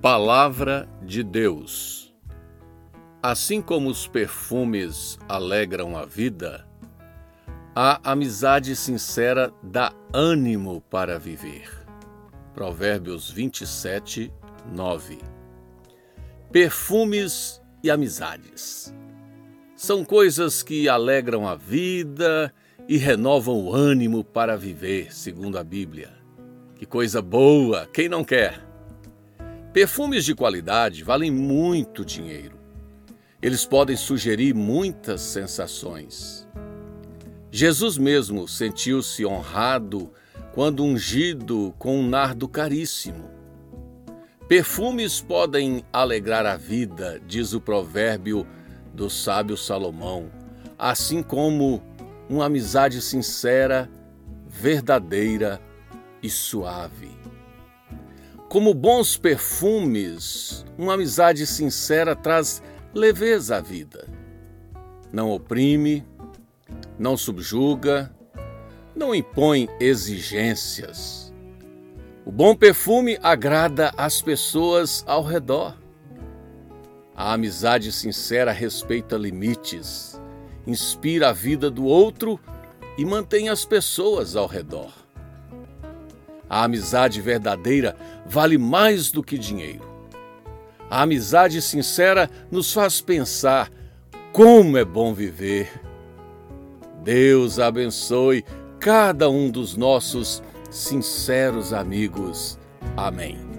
Palavra de Deus. Assim como os perfumes alegram a vida, a amizade sincera dá ânimo para viver. Provérbios 27, 9. Perfumes e amizades são coisas que alegram a vida e renovam o ânimo para viver, segundo a Bíblia. Que coisa boa, quem não quer? Perfumes de qualidade valem muito dinheiro. Eles podem sugerir muitas sensações. Jesus mesmo sentiu-se honrado quando ungido com um nardo caríssimo. Perfumes podem alegrar a vida, diz o provérbio do sábio Salomão, assim como uma amizade sincera, verdadeira e suave. Como bons perfumes, uma amizade sincera traz leveza à vida. Não oprime, não subjuga, não impõe exigências. O bom perfume agrada as pessoas ao redor. A amizade sincera respeita limites, inspira a vida do outro e mantém as pessoas ao redor. A amizade verdadeira vale mais do que dinheiro. A amizade sincera nos faz pensar como é bom viver. Deus abençoe cada um dos nossos sinceros amigos. Amém.